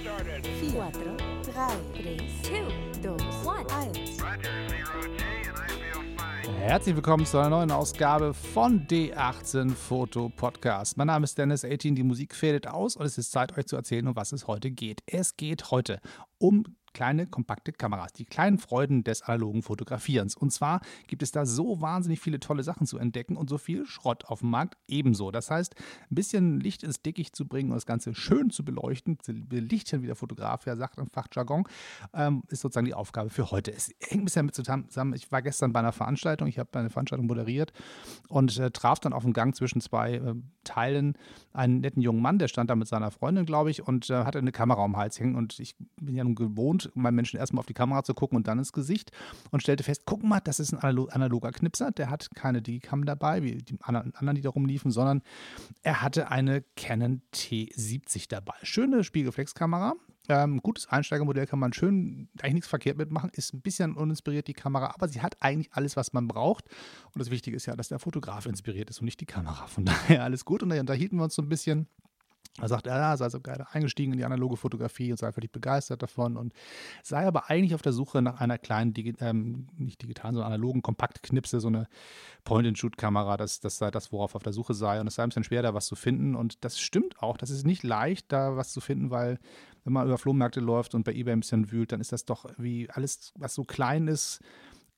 started. 4, 3, 2, 1. Herzlich willkommen zu einer neuen Ausgabe von D18 Foto Podcast. Mein Name ist Dennis 18, die Musik fädet aus und es ist Zeit, euch zu erzählen, um was es heute geht. Es geht heute um kleine, kompakte Kameras, die kleinen Freuden des analogen Fotografierens. Und zwar gibt es da so wahnsinnig viele tolle Sachen zu entdecken und so viel Schrott auf dem Markt ebenso. Das heißt, ein bisschen Licht ins Dickicht zu bringen und das Ganze schön zu beleuchten, belichten, wie der Fotograf ja sagt im Fachjargon, ähm, ist sozusagen die Aufgabe für heute. Es hängt ein bisschen damit zusammen, ich war gestern bei einer Veranstaltung, ich habe eine Veranstaltung moderiert und äh, traf dann auf dem Gang zwischen zwei äh, Teilen einen netten jungen Mann, der stand da mit seiner Freundin, glaube ich, und äh, hatte eine Kamera den Hals hängen und ich bin ja nun gewohnt, gewohnt, beim Menschen erstmal auf die Kamera zu gucken und dann ins Gesicht und stellte fest, guck mal, das ist ein analoger Knipser, der hat keine Digicam dabei, wie die anderen, die da rumliefen, sondern er hatte eine Canon T70 dabei. Schöne Spiegelreflexkamera, ähm, gutes Einsteigermodell kann man schön, eigentlich nichts verkehrt mitmachen, ist ein bisschen uninspiriert die Kamera, aber sie hat eigentlich alles, was man braucht. Und das Wichtige ist ja, dass der Fotograf inspiriert ist und nicht die Kamera. Von daher alles gut. Und da unterhielten wir uns so ein bisschen. Er sagt, er sei so geil eingestiegen in die analoge Fotografie und sei völlig begeistert davon und sei aber eigentlich auf der Suche nach einer kleinen, Digi ähm, nicht digitalen, sondern analogen Kompaktknipse, so eine Point-and-Shoot-Kamera, das, das sei das, worauf er auf der Suche sei. Und es sei ein bisschen schwer, da was zu finden. Und das stimmt auch. Das ist nicht leicht, da was zu finden, weil wenn man über Flohmärkte läuft und bei eBay ein bisschen wühlt, dann ist das doch wie alles, was so klein ist,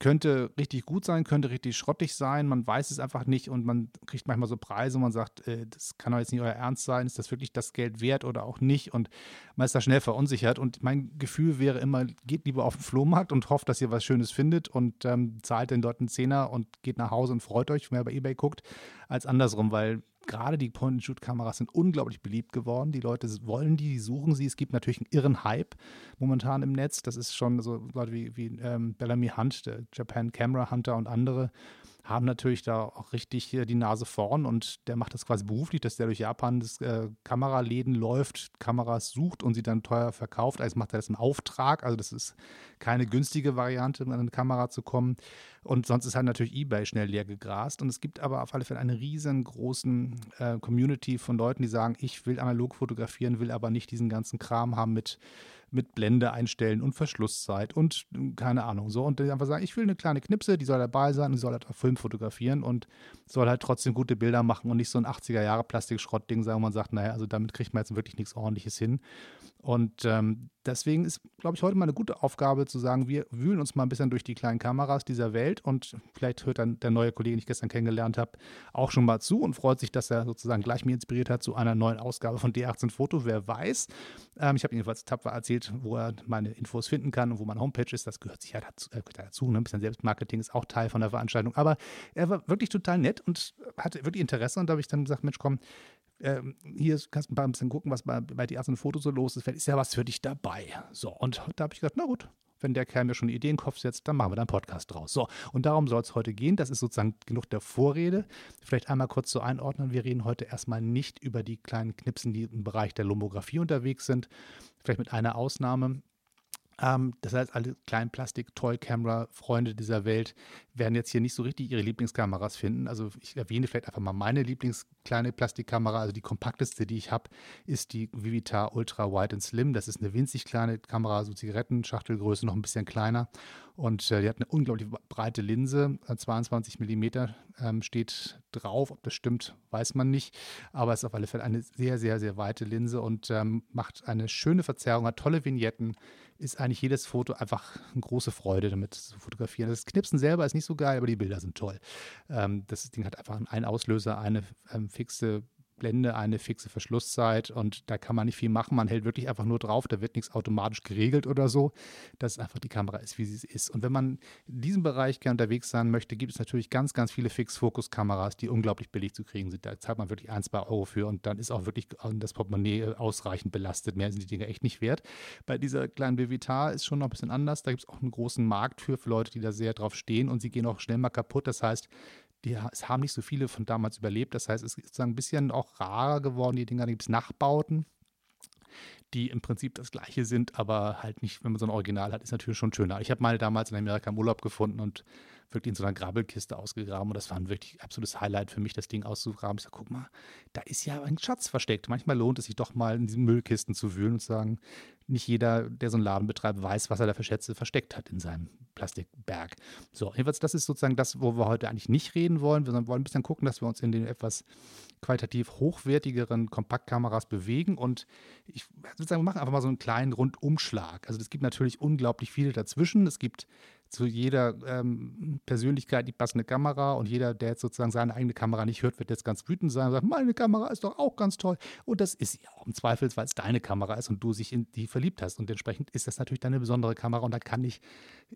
könnte richtig gut sein, könnte richtig schrottig sein. Man weiß es einfach nicht und man kriegt manchmal so Preise und man sagt, äh, das kann doch jetzt nicht euer Ernst sein. Ist das wirklich das Geld wert oder auch nicht? Und man ist da schnell verunsichert. Und mein Gefühl wäre immer, geht lieber auf den Flohmarkt und hofft, dass ihr was Schönes findet und ähm, zahlt den dort einen Zehner und geht nach Hause und freut euch, wenn ihr bei eBay guckt, als andersrum, weil gerade die Point-and-Shoot-Kameras sind unglaublich beliebt geworden. Die Leute wollen die, die suchen sie. Es gibt natürlich einen irren Hype momentan im Netz. Das ist schon so Leute wie, wie ähm, Bellamy Hunt, der Japan Camera Hunter und andere haben natürlich da auch richtig die Nase vorn und der macht das quasi beruflich, dass der durch Japan das, äh, Kameraläden läuft, Kameras sucht und sie dann teuer verkauft. Also macht er das im Auftrag. Also das ist keine günstige Variante, um an eine Kamera zu kommen. Und sonst ist halt natürlich eBay schnell leer gegrast. Und es gibt aber auf alle Fälle eine riesengroßen äh, Community von Leuten, die sagen, ich will analog fotografieren, will aber nicht diesen ganzen Kram haben mit mit Blende einstellen und Verschlusszeit und hm, keine Ahnung so und einfach sagen, ich will eine kleine Knipse, die soll dabei sein und soll halt auf Film fotografieren und soll halt trotzdem gute Bilder machen und nicht so ein 80er Jahre Plastikschrottding sein, wo man sagt, naja, also damit kriegt man jetzt wirklich nichts ordentliches hin. Und ähm, deswegen ist, glaube ich, heute mal eine gute Aufgabe zu sagen, wir wühlen uns mal ein bisschen durch die kleinen Kameras dieser Welt und vielleicht hört dann der neue Kollege, den ich gestern kennengelernt habe, auch schon mal zu und freut sich, dass er sozusagen gleich mir inspiriert hat zu einer neuen Ausgabe von D18 Foto. Wer weiß. Ähm, ich habe jedenfalls tapfer erzählt, wo er meine Infos finden kann und wo meine Homepage ist. Das gehört sicher dazu. Äh, dazu ne? Ein bisschen Selbstmarketing ist auch Teil von der Veranstaltung. Aber er war wirklich total nett und hatte wirklich Interesse und da habe ich dann gesagt, Mensch, komm, ähm, hier kannst du ein bisschen gucken, was bei, bei die ersten Fotos so los ist. Vielleicht ist ja was für dich dabei. So, und da habe ich gesagt, na gut, wenn der Kerl mir schon eine Idee in den Kopf setzt, dann machen wir da einen Podcast draus. So, und darum soll es heute gehen. Das ist sozusagen genug der Vorrede. Vielleicht einmal kurz zu einordnen. Wir reden heute erstmal nicht über die kleinen Knipsen, die im Bereich der Lomographie unterwegs sind. Vielleicht mit einer Ausnahme. Ähm, das heißt, alle kleinen Plastik-Toy-Camera-Freunde dieser Welt werden jetzt hier nicht so richtig ihre Lieblingskameras finden. Also ich erwähne vielleicht einfach mal meine Lieblingskleine Plastikkamera. Also die kompakteste, die ich habe, ist die Vivitar Ultra Wide and Slim. Das ist eine winzig kleine Kamera, so Zigarettenschachtelgröße, noch ein bisschen kleiner. Und äh, die hat eine unglaublich breite Linse, 22 äh, mm ähm, steht drauf. Ob das stimmt, weiß man nicht. Aber es ist auf alle Fälle eine sehr, sehr, sehr weite Linse und ähm, macht eine schöne Verzerrung, hat tolle Vignetten. Ist eigentlich jedes Foto einfach eine große Freude, damit zu fotografieren. Das Knipsen selber ist nicht so geil, aber die Bilder sind toll. Ähm, das Ding hat einfach einen Auslöser, eine ähm, fixe Blende eine fixe Verschlusszeit und da kann man nicht viel machen. Man hält wirklich einfach nur drauf, da wird nichts automatisch geregelt oder so, dass einfach die Kamera ist, wie sie ist. Und wenn man in diesem Bereich gerne unterwegs sein möchte, gibt es natürlich ganz, ganz viele Fix-Fokus-Kameras, die unglaublich billig zu kriegen sind. Da zahlt man wirklich ein, zwei Euro für und dann ist auch wirklich das Portemonnaie ausreichend belastet. Mehr sind die Dinge echt nicht wert. Bei dieser kleinen Bevitar ist schon noch ein bisschen anders. Da gibt es auch einen großen Markt für, für Leute, die da sehr drauf stehen und sie gehen auch schnell mal kaputt. Das heißt, die, es haben nicht so viele von damals überlebt. Das heißt, es ist sozusagen ein bisschen auch rarer geworden, die Dinger. Da gibt es Nachbauten, die im Prinzip das gleiche sind, aber halt nicht, wenn man so ein Original hat, ist natürlich schon schöner. Ich habe meine damals in Amerika im Urlaub gefunden und wirklich in so einer Grabbelkiste ausgegraben. Und das war ein wirklich absolutes Highlight für mich, das Ding auszugraben. Ich sage, guck mal, da ist ja ein Schatz versteckt. Manchmal lohnt es sich doch mal in diesen Müllkisten zu wühlen und zu sagen, nicht jeder, der so einen Laden betreibt, weiß, was er da für Schätze versteckt hat in seinem Plastikberg. So, jedenfalls, das ist sozusagen das, wo wir heute eigentlich nicht reden wollen. Wir wollen ein bisschen gucken, dass wir uns in den etwas qualitativ hochwertigeren Kompaktkameras bewegen. Und ich würde sagen, wir machen einfach mal so einen kleinen Rundumschlag. Also es gibt natürlich unglaublich viele dazwischen. Es gibt zu jeder ähm, Persönlichkeit die passende Kamera und jeder, der jetzt sozusagen seine eigene Kamera nicht hört, wird jetzt ganz wütend sein und sagt, meine Kamera ist doch auch ganz toll. Und das ist sie auch im Zweifel, weil es deine Kamera ist und du sich in die verliebt hast. Und entsprechend ist das natürlich deine besondere Kamera und da kann ich,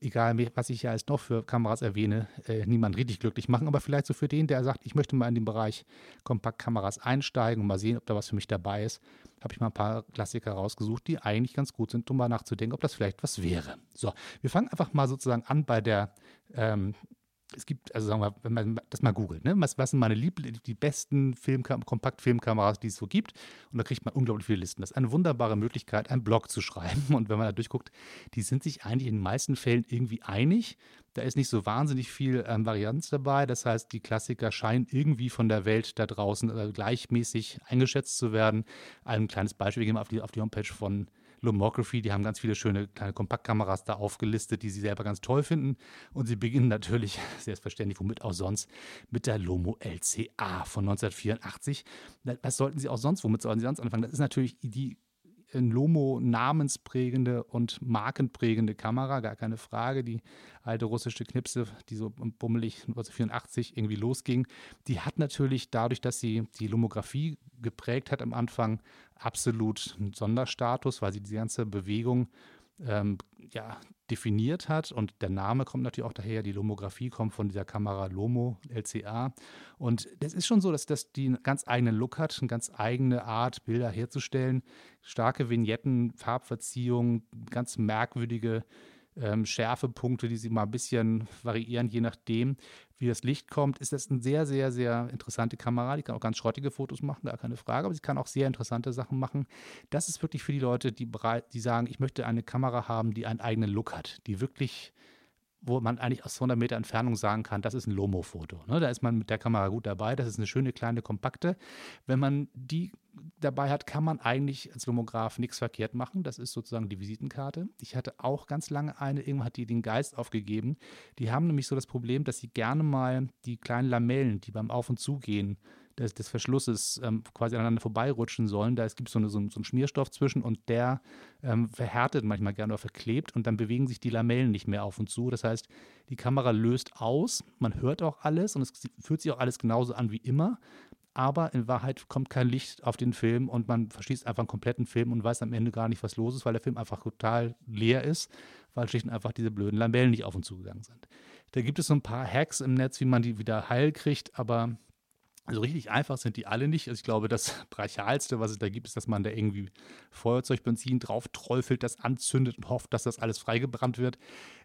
egal was ich ja als noch für Kameras erwähne, äh, niemand richtig glücklich machen. Aber vielleicht so für den, der sagt, ich möchte mal in den Bereich Kompaktkameras einsteigen und mal sehen, ob da was für mich dabei ist, habe ich mal ein paar Klassiker rausgesucht, die eigentlich ganz gut sind, um mal nachzudenken, ob das vielleicht was wäre. So, wir fangen einfach mal sozusagen an bei der ähm, es gibt, also sagen wir, wenn man das mal googelt, ne? was, was sind meine Liebl die besten Filmkam Kompaktfilmkameras, die es so gibt? Und da kriegt man unglaublich viele Listen. Das ist eine wunderbare Möglichkeit, einen Blog zu schreiben. Und wenn man da durchguckt, die sind sich eigentlich in den meisten Fällen irgendwie einig. Da ist nicht so wahnsinnig viel ähm, Varianz dabei. Das heißt, die Klassiker scheinen irgendwie von der Welt da draußen äh, gleichmäßig eingeschätzt zu werden. Ein kleines Beispiel, wir gehen mal auf die, auf die Homepage von Lomography, die haben ganz viele schöne kleine Kompaktkameras da aufgelistet, die sie selber ganz toll finden. Und sie beginnen natürlich, selbstverständlich, womit auch sonst, mit der Lomo LCA von 1984. Was sollten sie auch sonst, womit sollen sie sonst anfangen? Das ist natürlich die in Lomo namensprägende und markenprägende Kamera, gar keine Frage. Die alte russische Knipse, die so bummelig 1984 irgendwie losging, die hat natürlich dadurch, dass sie die Lomographie geprägt hat am Anfang, absolut einen Sonderstatus, weil sie die ganze Bewegung ähm, ja, definiert hat. Und der Name kommt natürlich auch daher, die Lomographie kommt von dieser Kamera Lomo LCA. Und das ist schon so, dass das die einen ganz eigenen Look hat, eine ganz eigene Art, Bilder herzustellen. Starke Vignetten, Farbverziehung, ganz merkwürdige ähm, Schärfepunkte, die sie mal ein bisschen variieren, je nachdem, wie das Licht kommt. Ist das eine sehr, sehr, sehr interessante Kamera. Die kann auch ganz schrottige Fotos machen, gar keine Frage, aber sie kann auch sehr interessante Sachen machen. Das ist wirklich für die Leute, die, die sagen, ich möchte eine Kamera haben, die einen eigenen Look hat, die wirklich wo man eigentlich aus 100 Meter Entfernung sagen kann, das ist ein Lomo-Foto. Ne? Da ist man mit der Kamera gut dabei. Das ist eine schöne, kleine, kompakte. Wenn man die dabei hat, kann man eigentlich als Lomograph nichts verkehrt machen. Das ist sozusagen die Visitenkarte. Ich hatte auch ganz lange eine, irgendwann hat die den Geist aufgegeben. Die haben nämlich so das Problem, dass sie gerne mal die kleinen Lamellen, die beim Auf- und Zugehen des, des Verschlusses ähm, quasi aneinander vorbeirutschen sollen. Da gibt so es so, so, einen Schmierstoff zwischen und der ähm, verhärtet manchmal gerne oder verklebt und dann bewegen sich die Lamellen nicht mehr auf und zu. Das heißt, die Kamera löst aus, man hört auch alles und es fühlt sich auch alles genauso an wie immer. Aber in Wahrheit kommt kein Licht auf den Film und man verschließt einfach einen kompletten Film und weiß am Ende gar nicht, was los ist, weil der Film einfach total leer ist, weil schlicht und einfach diese blöden Lamellen nicht auf und zu gegangen sind. Da gibt es so ein paar Hacks im Netz, wie man die wieder heil kriegt, aber also richtig einfach sind die alle nicht. Also ich glaube, das Brachialste, was es da gibt, ist, dass man da irgendwie Feuerzeugbenzin drauf träufelt, das anzündet und hofft, dass das alles freigebrannt wird.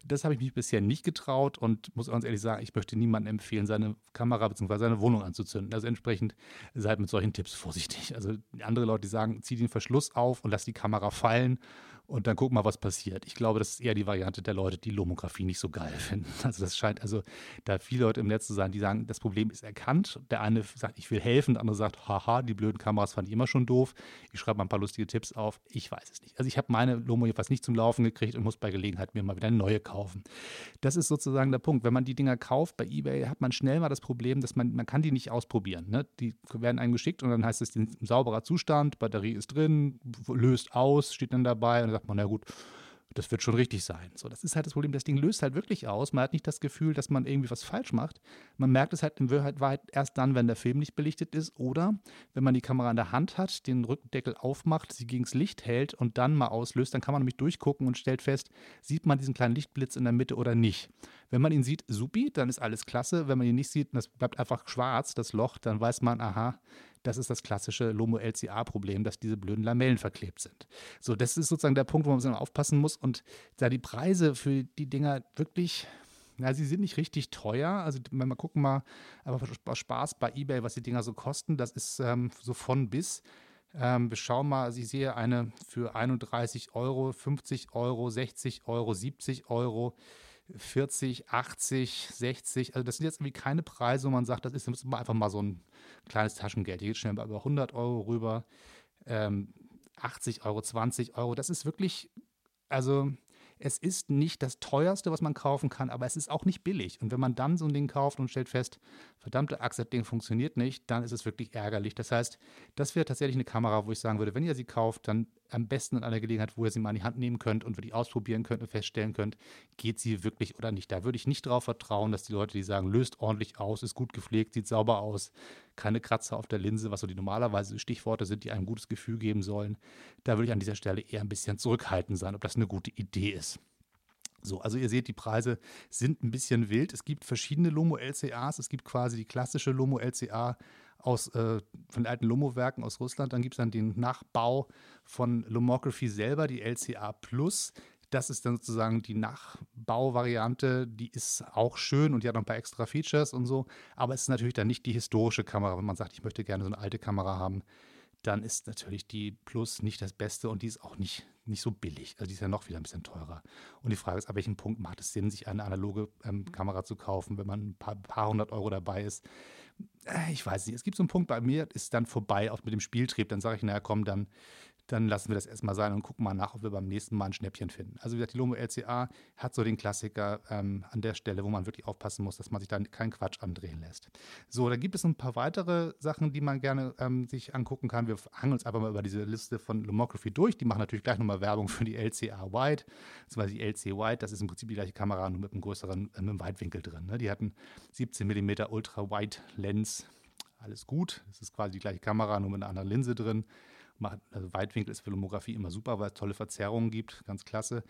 Das habe ich mich bisher nicht getraut und muss ganz ehrlich sagen, ich möchte niemandem empfehlen, seine Kamera bzw. seine Wohnung anzuzünden. Also entsprechend seid mit solchen Tipps vorsichtig. Also andere Leute, die sagen, zieh den Verschluss auf und lass die Kamera fallen und dann guck mal, was passiert. Ich glaube, das ist eher die Variante der Leute, die Lomografie nicht so geil finden. Also das scheint also da viele Leute im Netz zu sein, die sagen, das Problem ist erkannt. Der eine sagt, ich will helfen, der andere sagt, haha, die blöden Kameras fand ich immer schon doof. Ich schreibe mal ein paar lustige Tipps auf. Ich weiß es nicht. Also ich habe meine Lomo jedenfalls nicht zum Laufen gekriegt und muss bei Gelegenheit mir mal wieder eine neue kaufen. Das ist sozusagen der Punkt. Wenn man die Dinger kauft bei eBay, hat man schnell mal das Problem, dass man, man kann die nicht ausprobieren. Ne? Die werden einem geschickt und dann heißt es, in sauberer Zustand, Batterie ist drin, löst aus, steht dann dabei und dann sagt man, na gut, das wird schon richtig sein. So, das ist halt das Problem. Das Ding löst halt wirklich aus. Man hat nicht das Gefühl, dass man irgendwie was falsch macht. Man merkt es halt in Wahrheit erst dann, wenn der Film nicht belichtet ist oder wenn man die Kamera in der Hand hat, den Rückendeckel aufmacht, sie gegens Licht hält und dann mal auslöst. Dann kann man nämlich durchgucken und stellt fest, sieht man diesen kleinen Lichtblitz in der Mitte oder nicht. Wenn man ihn sieht, supi, dann ist alles klasse. Wenn man ihn nicht sieht, das bleibt einfach schwarz, das Loch, dann weiß man, aha, das ist das klassische Lomo-LCA-Problem, dass diese blöden Lamellen verklebt sind. So, das ist sozusagen der Punkt, wo man aufpassen muss. Und da die Preise für die Dinger wirklich na, sie sind nicht richtig teuer. Also, wenn wir gucken mal, aber Spaß bei eBay, was die Dinger so kosten, das ist ähm, so von bis. Ähm, wir schauen mal, also ich sehe eine für 31 Euro, 50 Euro, 60 Euro, 70 Euro. 40, 80, 60. Also das sind jetzt irgendwie keine Preise, wo man sagt, das ist einfach mal so ein kleines Taschengeld. Hier geht schnell über 100 Euro rüber. Ähm, 80 Euro, 20 Euro. Das ist wirklich, also es ist nicht das teuerste, was man kaufen kann, aber es ist auch nicht billig. Und wenn man dann so ein Ding kauft und stellt fest, verdammte Axt, das Ding funktioniert nicht, dann ist es wirklich ärgerlich. Das heißt, das wäre tatsächlich eine Kamera, wo ich sagen würde, wenn ihr sie kauft, dann am besten in einer Gelegenheit, wo ihr sie mal in die Hand nehmen könnt und wirklich ausprobieren könnt und feststellen könnt, geht sie wirklich oder nicht. Da würde ich nicht darauf vertrauen, dass die Leute, die sagen, löst ordentlich aus, ist gut gepflegt, sieht sauber aus, keine Kratzer auf der Linse, was so die normalerweise Stichworte sind, die einem ein gutes Gefühl geben sollen. Da würde ich an dieser Stelle eher ein bisschen zurückhaltend sein, ob das eine gute Idee ist. So, also ihr seht, die Preise sind ein bisschen wild. Es gibt verschiedene Lomo-LCAs. Es gibt quasi die klassische Lomo-LCA aus, äh, von den alten Lomo-Werken aus Russland. Dann gibt es dann den Nachbau von Lomography selber, die LCA Plus. Das ist dann sozusagen die Nachbauvariante, die ist auch schön und die hat noch ein paar extra Features und so. Aber es ist natürlich dann nicht die historische Kamera. Wenn man sagt, ich möchte gerne so eine alte Kamera haben, dann ist natürlich die Plus nicht das Beste und die ist auch nicht, nicht so billig. Also die ist ja noch wieder ein bisschen teurer. Und die Frage ist, ab welchem Punkt macht es Sinn, sich eine analoge ähm, Kamera zu kaufen, wenn man ein paar, paar hundert Euro dabei ist? Äh, ich weiß nicht. Es gibt so einen Punkt bei mir, ist dann vorbei, auch mit dem Spieltrieb. Dann sage ich, naja, komm, dann dann lassen wir das erstmal sein und gucken mal nach, ob wir beim nächsten Mal ein Schnäppchen finden. Also wie gesagt, die Lomo LCA hat so den Klassiker ähm, an der Stelle, wo man wirklich aufpassen muss, dass man sich da keinen Quatsch andrehen lässt. So, da gibt es ein paar weitere Sachen, die man gerne ähm, sich angucken kann. Wir hangeln uns einfach mal über diese Liste von Lomography durch. Die machen natürlich gleich nochmal Werbung für die LCA Wide, beziehungsweise die LC Wide. Das ist im Prinzip die gleiche Kamera, nur mit einem größeren äh, mit einem Weitwinkel drin. Ne? Die hatten 17 mm Ultra Wide Lens. Alles gut. Das ist quasi die gleiche Kamera, nur mit einer anderen Linse drin also Weitwinkel ist für Lomographie immer super, weil es tolle Verzerrungen gibt, ganz klasse.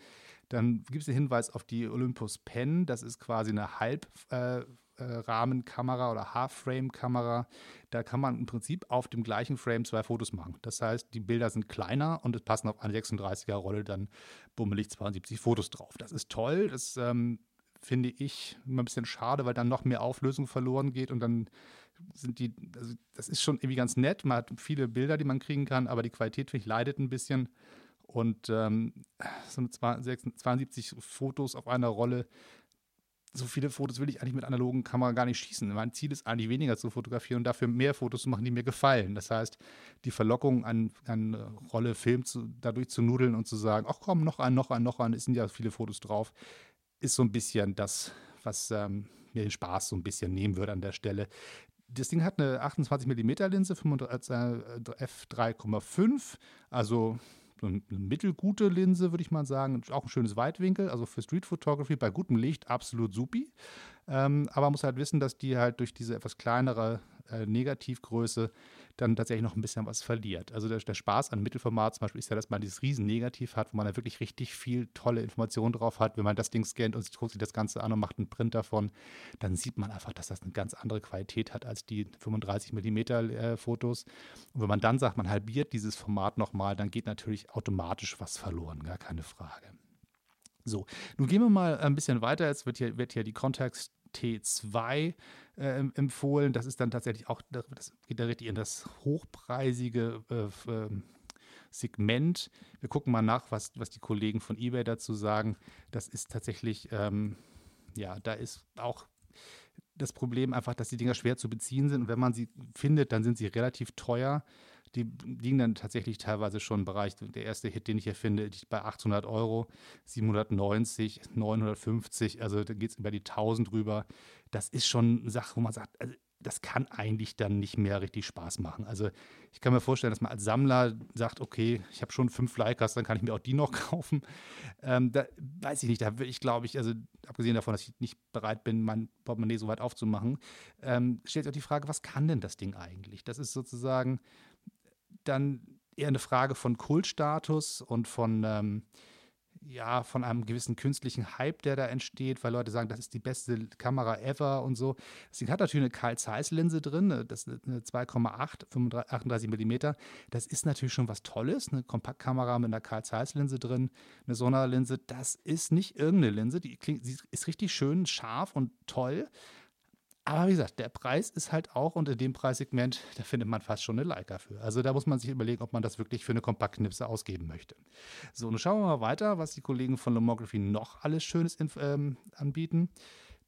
Dann gibt es den Hinweis auf die Olympus Pen, das ist quasi eine Halbrahmenkamera äh, äh, oder Half-Frame-Kamera. Da kann man im Prinzip auf dem gleichen Frame zwei Fotos machen. Das heißt, die Bilder sind kleiner und es passen auf eine 36er-Rolle dann bummelig 72 Fotos drauf. Das ist toll, das ähm, finde ich immer ein bisschen schade, weil dann noch mehr Auflösung verloren geht und dann sind die, also das ist schon irgendwie ganz nett. Man hat viele Bilder, die man kriegen kann, aber die Qualität, finde ich, leidet ein bisschen. Und ähm, so eine 72 Fotos auf einer Rolle, so viele Fotos will ich eigentlich mit analogen Kamera gar nicht schießen. Mein Ziel ist eigentlich weniger zu fotografieren und dafür mehr Fotos zu machen, die mir gefallen. Das heißt, die Verlockung an, an Rolle, Film zu, dadurch zu nudeln und zu sagen, ach komm, noch ein, noch ein, noch ein, es sind ja viele Fotos drauf, ist so ein bisschen das, was ähm, mir den Spaß so ein bisschen nehmen würde an der Stelle. Das Ding hat eine 28 mm Linse, f3,5, also eine mittelgute Linse, würde ich mal sagen. Auch ein schönes Weitwinkel, also für Street Photography bei gutem Licht absolut supi. Ähm, aber man muss halt wissen, dass die halt durch diese etwas kleinere äh, Negativgröße dann tatsächlich noch ein bisschen was verliert. Also der, der, Spaß an Mittelformat zum Beispiel ist ja, dass man dieses riesen Negativ hat, wo man da wirklich richtig viel tolle Informationen drauf hat. Wenn man das Ding scannt und guckt sich das Ganze an und macht einen Print davon, dann sieht man einfach, dass das eine ganz andere Qualität hat als die 35 mm äh, Fotos. Und wenn man dann sagt, man halbiert dieses Format nochmal, dann geht natürlich automatisch was verloren, gar keine Frage. So, nun gehen wir mal ein bisschen weiter. Jetzt wird hier, wird hier die Context T2 äh, empfohlen. Das ist dann tatsächlich auch, das geht da richtig in das hochpreisige äh, ähm, Segment. Wir gucken mal nach, was, was die Kollegen von eBay dazu sagen. Das ist tatsächlich, ähm, ja, da ist auch das Problem einfach, dass die Dinger schwer zu beziehen sind. Und wenn man sie findet, dann sind sie relativ teuer. Die liegen dann tatsächlich teilweise schon im Bereich, der erste Hit, den ich hier finde, bei 800 Euro, 790, 950, also da geht es über die 1000 rüber. Das ist schon eine Sache, wo man sagt, also das kann eigentlich dann nicht mehr richtig Spaß machen. Also ich kann mir vorstellen, dass man als Sammler sagt, okay, ich habe schon fünf Leicas, dann kann ich mir auch die noch kaufen. Ähm, da weiß ich nicht, da würde ich, glaube ich, also abgesehen davon, dass ich nicht bereit bin, mein Portemonnaie so weit aufzumachen, ähm, stellt sich auch die Frage, was kann denn das Ding eigentlich? Das ist sozusagen dann eher eine Frage von Kultstatus und von, ähm, ja, von einem gewissen künstlichen Hype, der da entsteht, weil Leute sagen, das ist die beste Kamera ever und so. Deswegen hat natürlich eine Carl Zeiss Linse drin, ne, das ist eine 2,8, 38 mm. Das ist natürlich schon was Tolles, eine Kompaktkamera mit einer Carl Zeiss Linse drin, eine Sonderlinse. Das ist nicht irgendeine Linse, die klingt, sie ist richtig schön scharf und toll. Aber wie gesagt, der Preis ist halt auch unter dem Preissegment, da findet man fast schon eine Leica für. Also da muss man sich überlegen, ob man das wirklich für eine Kompaktknipse ausgeben möchte. So, nun schauen wir mal weiter, was die Kollegen von Lomography noch alles Schönes ähm, anbieten.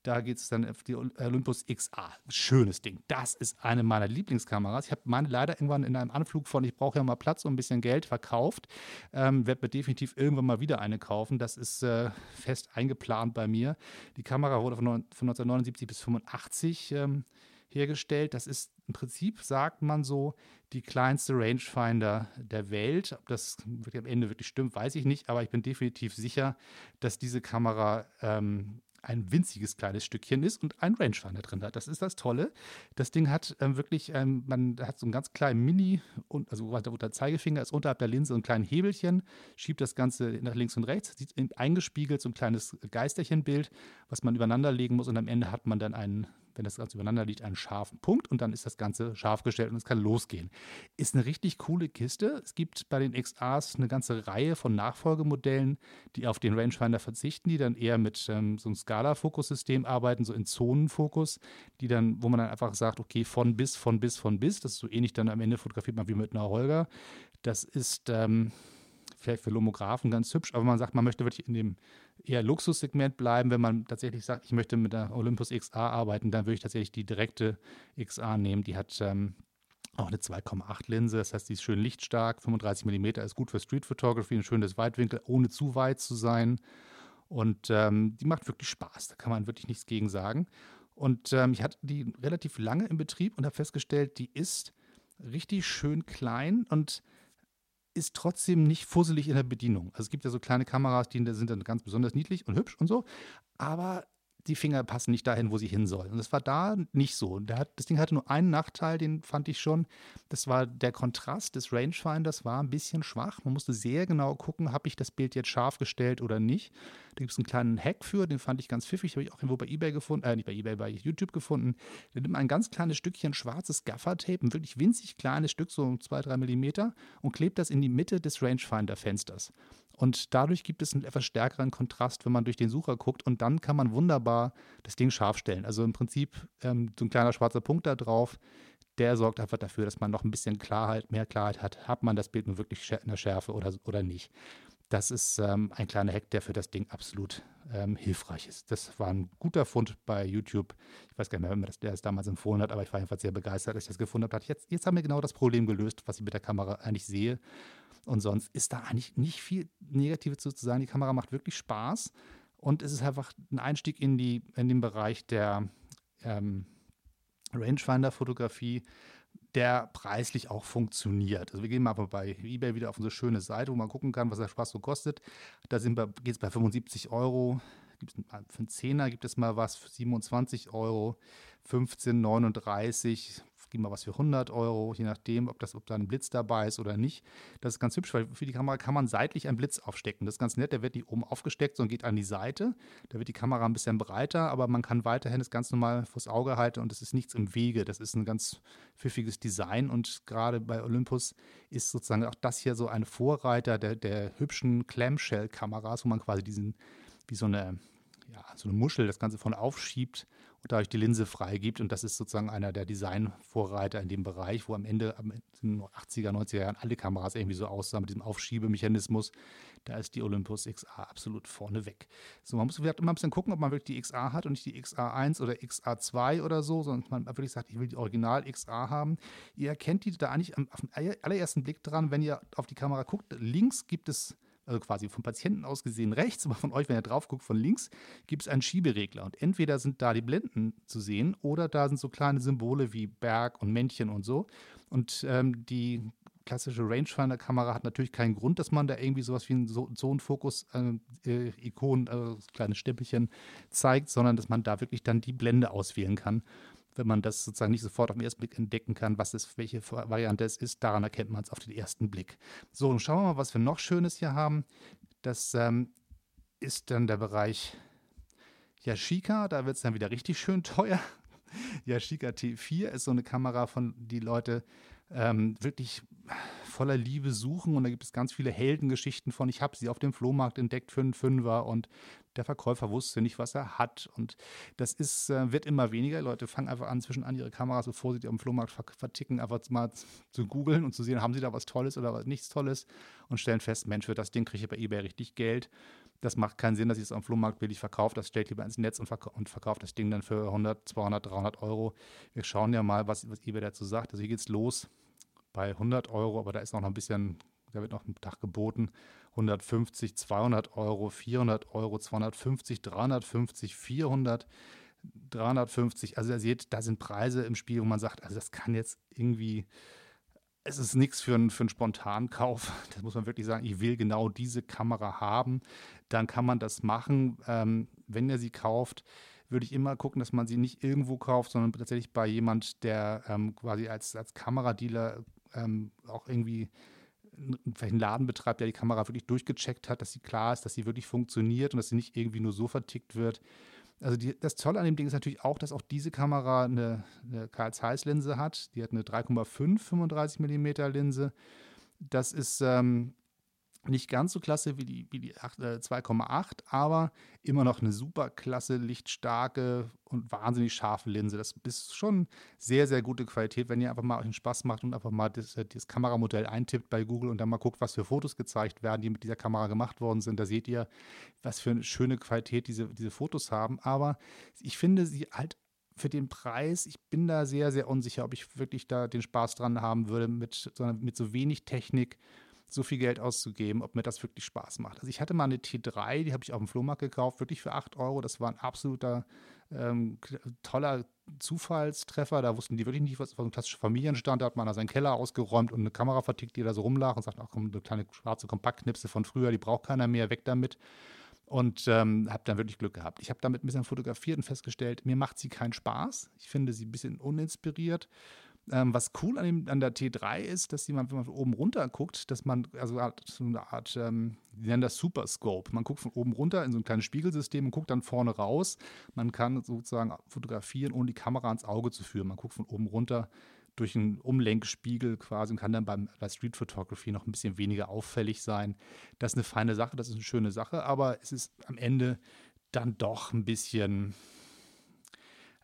Da geht es dann auf die Olympus XA. Schönes Ding. Das ist eine meiner Lieblingskameras. Ich habe meine leider irgendwann in einem Anflug von, ich brauche ja mal Platz und ein bisschen Geld verkauft. Ähm, Werde mir definitiv irgendwann mal wieder eine kaufen. Das ist äh, fest eingeplant bei mir. Die Kamera wurde von, von 1979 bis 85 ähm, hergestellt. Das ist im Prinzip, sagt man so, die kleinste Rangefinder der Welt. Ob das am Ende wirklich stimmt, weiß ich nicht, aber ich bin definitiv sicher, dass diese Kamera ähm, ein winziges kleines Stückchen ist und ein Rangefinder drin hat. Das ist das Tolle. Das Ding hat ähm, wirklich, ähm, man hat so einen ganz kleinen Mini, und, also wo der Zeigefinger ist unterhalb der Linse ein kleines Hebelchen, schiebt das Ganze nach links und rechts, sieht eingespiegelt so ein kleines Geisterchenbild, was man übereinander legen muss und am Ende hat man dann einen wenn das Ganze übereinander liegt, einen scharfen Punkt und dann ist das Ganze scharf gestellt und es kann losgehen. Ist eine richtig coole Kiste. Es gibt bei den XAs eine ganze Reihe von Nachfolgemodellen, die auf den Rangefinder verzichten, die dann eher mit ähm, so einem Skala-Fokussystem arbeiten, so in Zonenfokus, die dann, wo man dann einfach sagt, okay, von bis, von bis, von bis. Das ist so ähnlich dann am Ende fotografiert man wie mit einer Holger. Das ist ähm, vielleicht für Lomographen ganz hübsch, aber man sagt, man möchte wirklich in dem eher Luxussegment bleiben. Wenn man tatsächlich sagt, ich möchte mit der Olympus XA arbeiten, dann würde ich tatsächlich die direkte XA nehmen. Die hat ähm, auch eine 2,8 Linse, das heißt, die ist schön lichtstark, 35 mm ist gut für Street Photography, ein schönes Weitwinkel, ohne zu weit zu sein. Und ähm, die macht wirklich Spaß, da kann man wirklich nichts gegen sagen. Und ähm, ich hatte die relativ lange im Betrieb und habe festgestellt, die ist richtig schön klein und ist trotzdem nicht fusselig in der Bedienung. Also es gibt ja so kleine Kameras, die sind dann ganz besonders niedlich und hübsch und so, aber die Finger passen nicht dahin, wo sie hin sollen. Und das war da nicht so. Hat, das Ding hatte nur einen Nachteil, den fand ich schon. Das war der Kontrast des Rangefinders war ein bisschen schwach. Man musste sehr genau gucken, habe ich das Bild jetzt scharf gestellt oder nicht. Da gibt es einen kleinen Hack für, den fand ich ganz pfiffig, habe ich auch irgendwo bei Ebay gefunden, äh, nicht bei Ebay, bei YouTube gefunden. Da nimmt man ein ganz kleines Stückchen schwarzes Gaffertape, ein wirklich winzig kleines Stück, so zwei, drei Millimeter, und klebt das in die Mitte des Rangefinder-Fensters. Und dadurch gibt es einen etwas stärkeren Kontrast, wenn man durch den Sucher guckt. Und dann kann man wunderbar das Ding scharf stellen. Also im Prinzip ähm, so ein kleiner schwarzer Punkt da drauf, der sorgt einfach dafür, dass man noch ein bisschen Klarheit, mehr Klarheit hat. Hat man das Bild nun wirklich in der Schärfe oder, oder nicht? Das ist ähm, ein kleiner Hack, der für das Ding absolut ähm, hilfreich ist. Das war ein guter Fund bei YouTube. Ich weiß gar nicht mehr, wer das, der es damals empfohlen hat, aber ich war jedenfalls sehr begeistert, als ich das gefunden habe. Jetzt, jetzt haben wir genau das Problem gelöst, was ich mit der Kamera eigentlich sehe. Und sonst ist da eigentlich nicht viel Negatives zu sagen. Die Kamera macht wirklich Spaß und es ist einfach ein Einstieg in, die, in den Bereich der ähm, Rangefinder-Fotografie, der preislich auch funktioniert. Also wir gehen mal bei eBay wieder auf unsere schöne Seite, wo man gucken kann, was der Spaß so kostet. Da geht es bei 75 Euro. Gibt's, für einen Zehner gibt es mal was für 27 Euro, 15, 39, gib mal was für 100 Euro, je nachdem, ob, das, ob da ein Blitz dabei ist oder nicht. Das ist ganz hübsch, weil für die Kamera kann man seitlich einen Blitz aufstecken. Das ist ganz nett, der wird nicht oben aufgesteckt, sondern geht an die Seite. Da wird die Kamera ein bisschen breiter, aber man kann weiterhin das ganz normal vors Auge halten und es ist nichts im Wege. Das ist ein ganz pfiffiges Design und gerade bei Olympus ist sozusagen auch das hier so ein Vorreiter der, der hübschen Clamshell-Kameras, wo man quasi diesen, wie so eine, ja, so eine Muschel das Ganze von aufschiebt dadurch die Linse freigibt. Und das ist sozusagen einer der Designvorreiter in dem Bereich, wo am Ende, in den 80er, 90er Jahren alle Kameras irgendwie so aussahen mit diesem Aufschiebemechanismus. Da ist die Olympus XA absolut vorne weg. So, man muss immer ein bisschen gucken, ob man wirklich die XA hat und nicht die XA1 oder XA2 oder so, sondern man wirklich sagt, ich will die Original XA haben. Ihr erkennt die da eigentlich auf den allerersten Blick dran, wenn ihr auf die Kamera guckt. Links gibt es also quasi vom Patienten aus gesehen rechts, aber von euch, wenn ihr drauf guckt, von links, gibt es einen Schieberegler. Und entweder sind da die Blenden zu sehen oder da sind so kleine Symbole wie Berg und Männchen und so. Und ähm, die klassische Rangefinder-Kamera hat natürlich keinen Grund, dass man da irgendwie sowas wie einen Zonenfokus-Ikon, äh, äh, kleine Stempelchen zeigt, sondern dass man da wirklich dann die Blende auswählen kann wenn man das sozusagen nicht sofort auf den ersten Blick entdecken kann, was es, welche Variante es ist, daran erkennt man es auf den ersten Blick. So, und schauen wir mal, was wir noch Schönes hier haben. Das ähm, ist dann der Bereich Yashica, da wird es dann wieder richtig schön teuer. Yashica T4 ist so eine Kamera, von die Leute ähm, wirklich voller Liebe suchen und da gibt es ganz viele Heldengeschichten von, ich habe sie auf dem Flohmarkt entdeckt für einen Fünfer und der Verkäufer wusste nicht, was er hat. Und das ist, äh, wird immer weniger. Leute fangen einfach an, zwischen an ihre Kameras, bevor sie die am Flohmarkt verticken, einfach mal zu googeln und zu sehen, haben sie da was Tolles oder was nichts Tolles und stellen fest, Mensch, für das Ding kriege ich bei eBay richtig Geld. Das macht keinen Sinn, dass ich es am Flohmarkt billig verkaufe. Das stellt lieber ins Netz und, verk und verkauft das Ding dann für 100, 200, 300 Euro. Wir schauen ja mal, was, was eBay dazu sagt. Also hier geht es los bei 100 Euro, aber da ist noch ein bisschen, da wird noch ein Tag geboten. 150, 200 Euro, 400 Euro, 250, 350, 400, 350. Also ihr seht, da sind Preise im Spiel, wo man sagt, also das kann jetzt irgendwie, es ist nichts für, einen, für einen Spontankauf. Das muss man wirklich sagen, ich will genau diese Kamera haben. Dann kann man das machen. Ähm, wenn ihr sie kauft, würde ich immer gucken, dass man sie nicht irgendwo kauft, sondern tatsächlich bei jemand, der ähm, quasi als, als Kameradealer ähm, auch irgendwie vielleicht einen Laden betreibt, der die Kamera wirklich durchgecheckt hat, dass sie klar ist, dass sie wirklich funktioniert und dass sie nicht irgendwie nur so vertickt wird. Also die, das Tolle an dem Ding ist natürlich auch, dass auch diese Kamera eine, eine Carl Zeiss Linse hat. Die hat eine 3,5 35 mm Linse. Das ist ähm, nicht ganz so klasse wie die, wie die 2,8, äh, aber immer noch eine super klasse, lichtstarke und wahnsinnig scharfe Linse. Das ist schon sehr, sehr gute Qualität, wenn ihr einfach mal euch einen Spaß macht und einfach mal das, äh, das, Kameramodell eintippt bei Google und dann mal guckt, was für Fotos gezeigt werden, die mit dieser Kamera gemacht worden sind. Da seht ihr, was für eine schöne Qualität diese, diese Fotos haben. Aber ich finde sie halt für den Preis, ich bin da sehr, sehr unsicher, ob ich wirklich da den Spaß dran haben würde, mit, mit so wenig Technik so viel Geld auszugeben, ob mir das wirklich Spaß macht. Also ich hatte mal eine T3, die habe ich auf dem Flohmarkt gekauft, wirklich für 8 Euro. Das war ein absoluter ähm, toller Zufallstreffer. Da wussten die wirklich nicht, was war ein klassischer Familienstand. Da hat man da seinen Keller ausgeräumt und eine Kamera vertickt, die da so rumlag und sagt, ach komm, eine kleine schwarze Kompaktknipse von früher, die braucht keiner mehr, weg damit. Und ähm, habe dann wirklich Glück gehabt. Ich habe damit ein bisschen fotografiert und festgestellt, mir macht sie keinen Spaß. Ich finde sie ein bisschen uninspiriert. Ähm, was cool an, dem, an, der T3 ist, dass man, wenn man von oben runter guckt, dass man, also so eine Art, ähm, die nennen das Super Scope. Man guckt von oben runter in so ein kleines Spiegelsystem und guckt dann vorne raus. Man kann sozusagen fotografieren, ohne die Kamera ans Auge zu führen. Man guckt von oben runter durch einen Umlenkspiegel quasi und kann dann beim, bei Street Photography noch ein bisschen weniger auffällig sein. Das ist eine feine Sache, das ist eine schöne Sache, aber es ist am Ende dann doch ein bisschen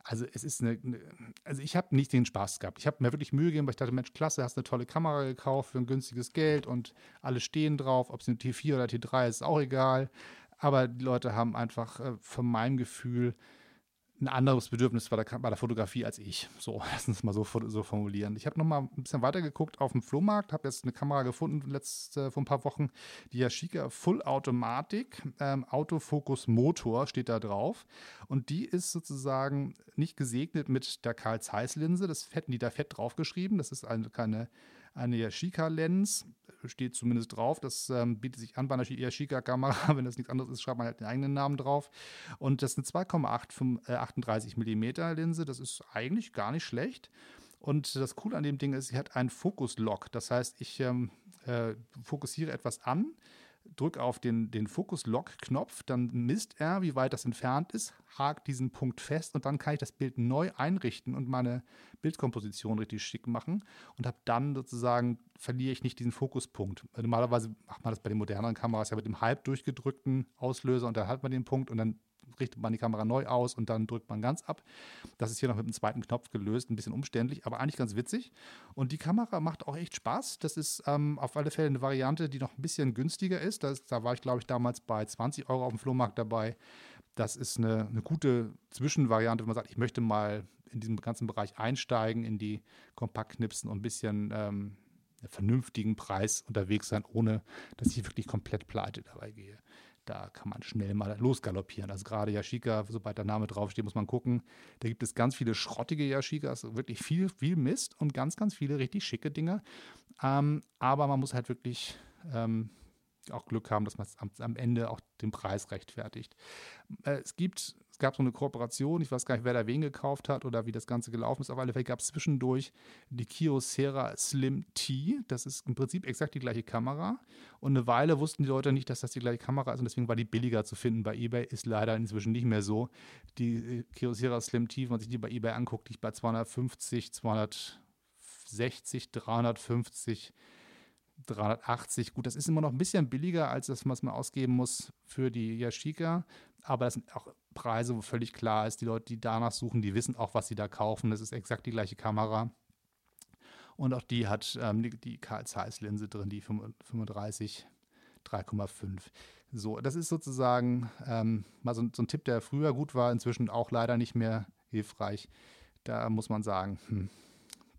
also es ist eine, eine also ich habe nicht den Spaß gehabt. Ich habe mir wirklich Mühe gegeben, weil ich dachte, Mensch, klasse, hast eine tolle Kamera gekauft für ein günstiges Geld und alle stehen drauf, ob es eine T4 oder T3 ist, ist auch egal. Aber die Leute haben einfach äh, von meinem Gefühl ein anderes Bedürfnis bei der, bei der Fotografie als ich. So, lass uns mal so, so formulieren. Ich habe noch mal ein bisschen weiter geguckt auf dem Flohmarkt, habe jetzt eine Kamera gefunden letzte, vor ein paar Wochen, die Yashica Full Automatic, ähm, Autofokus Motor steht da drauf. Und die ist sozusagen nicht gesegnet mit der Carl Zeiss Linse. Das hätten die da fett draufgeschrieben. Das ist eine, keine eine Yashica-Lens, steht zumindest drauf. Das ähm, bietet sich an bei einer Yashica-Kamera. Wenn das nichts anderes ist, schreibt man halt den eigenen Namen drauf. Und das ist eine 2,38 mm Linse. Das ist eigentlich gar nicht schlecht. Und das Coole an dem Ding ist, sie hat einen Fokus-Lock. Das heißt, ich ähm, äh, fokussiere etwas an drücke auf den, den Fokus-Lock-Knopf, dann misst er, wie weit das entfernt ist, hakt diesen Punkt fest und dann kann ich das Bild neu einrichten und meine Bildkomposition richtig schick machen und habe dann sozusagen, verliere ich nicht diesen Fokuspunkt. Normalerweise macht man das bei den moderneren Kameras ja mit dem halb durchgedrückten Auslöser und dann hat man den Punkt und dann richtet man die Kamera neu aus und dann drückt man ganz ab. Das ist hier noch mit dem zweiten Knopf gelöst, ein bisschen umständlich, aber eigentlich ganz witzig. Und die Kamera macht auch echt Spaß. Das ist ähm, auf alle Fälle eine Variante, die noch ein bisschen günstiger ist. Das, da war ich, glaube ich, damals bei 20 Euro auf dem Flohmarkt dabei. Das ist eine, eine gute Zwischenvariante, wenn man sagt, ich möchte mal in diesem ganzen Bereich einsteigen, in die Kompaktknipsen und ein bisschen ähm, vernünftigen Preis unterwegs sein, ohne dass ich wirklich komplett pleite dabei gehe da kann man schnell mal losgaloppieren. Also gerade Yashica, sobald der Name draufsteht, muss man gucken. Da gibt es ganz viele schrottige Yashicas, wirklich viel, viel Mist und ganz, ganz viele richtig schicke Dinge. Ähm, aber man muss halt wirklich ähm, auch Glück haben, dass man am, am Ende auch den Preis rechtfertigt. Äh, es gibt gab so eine Kooperation, ich weiß gar nicht, wer da wen gekauft hat oder wie das Ganze gelaufen ist. Auf alle Fälle gab es zwischendurch die Kyocera Slim T. Das ist im Prinzip exakt die gleiche Kamera. Und eine Weile wussten die Leute nicht, dass das die gleiche Kamera ist und deswegen war die billiger zu finden bei eBay. Ist leider inzwischen nicht mehr so. Die äh, Kyocera Slim T, wenn man sich die bei eBay anguckt, liegt bei 250, 260, 350 380. Gut, das ist immer noch ein bisschen billiger, als das, was man ausgeben muss für die Yashica. Aber das sind auch Preise, wo völlig klar ist, die Leute, die danach suchen, die wissen auch, was sie da kaufen. Das ist exakt die gleiche Kamera. Und auch die hat ähm, die, die Carl Zeiss Linse drin, die 35 3,5. So, das ist sozusagen ähm, mal so, so, ein Tipp, der früher gut war, inzwischen auch leider nicht mehr hilfreich. Da muss man sagen, hm,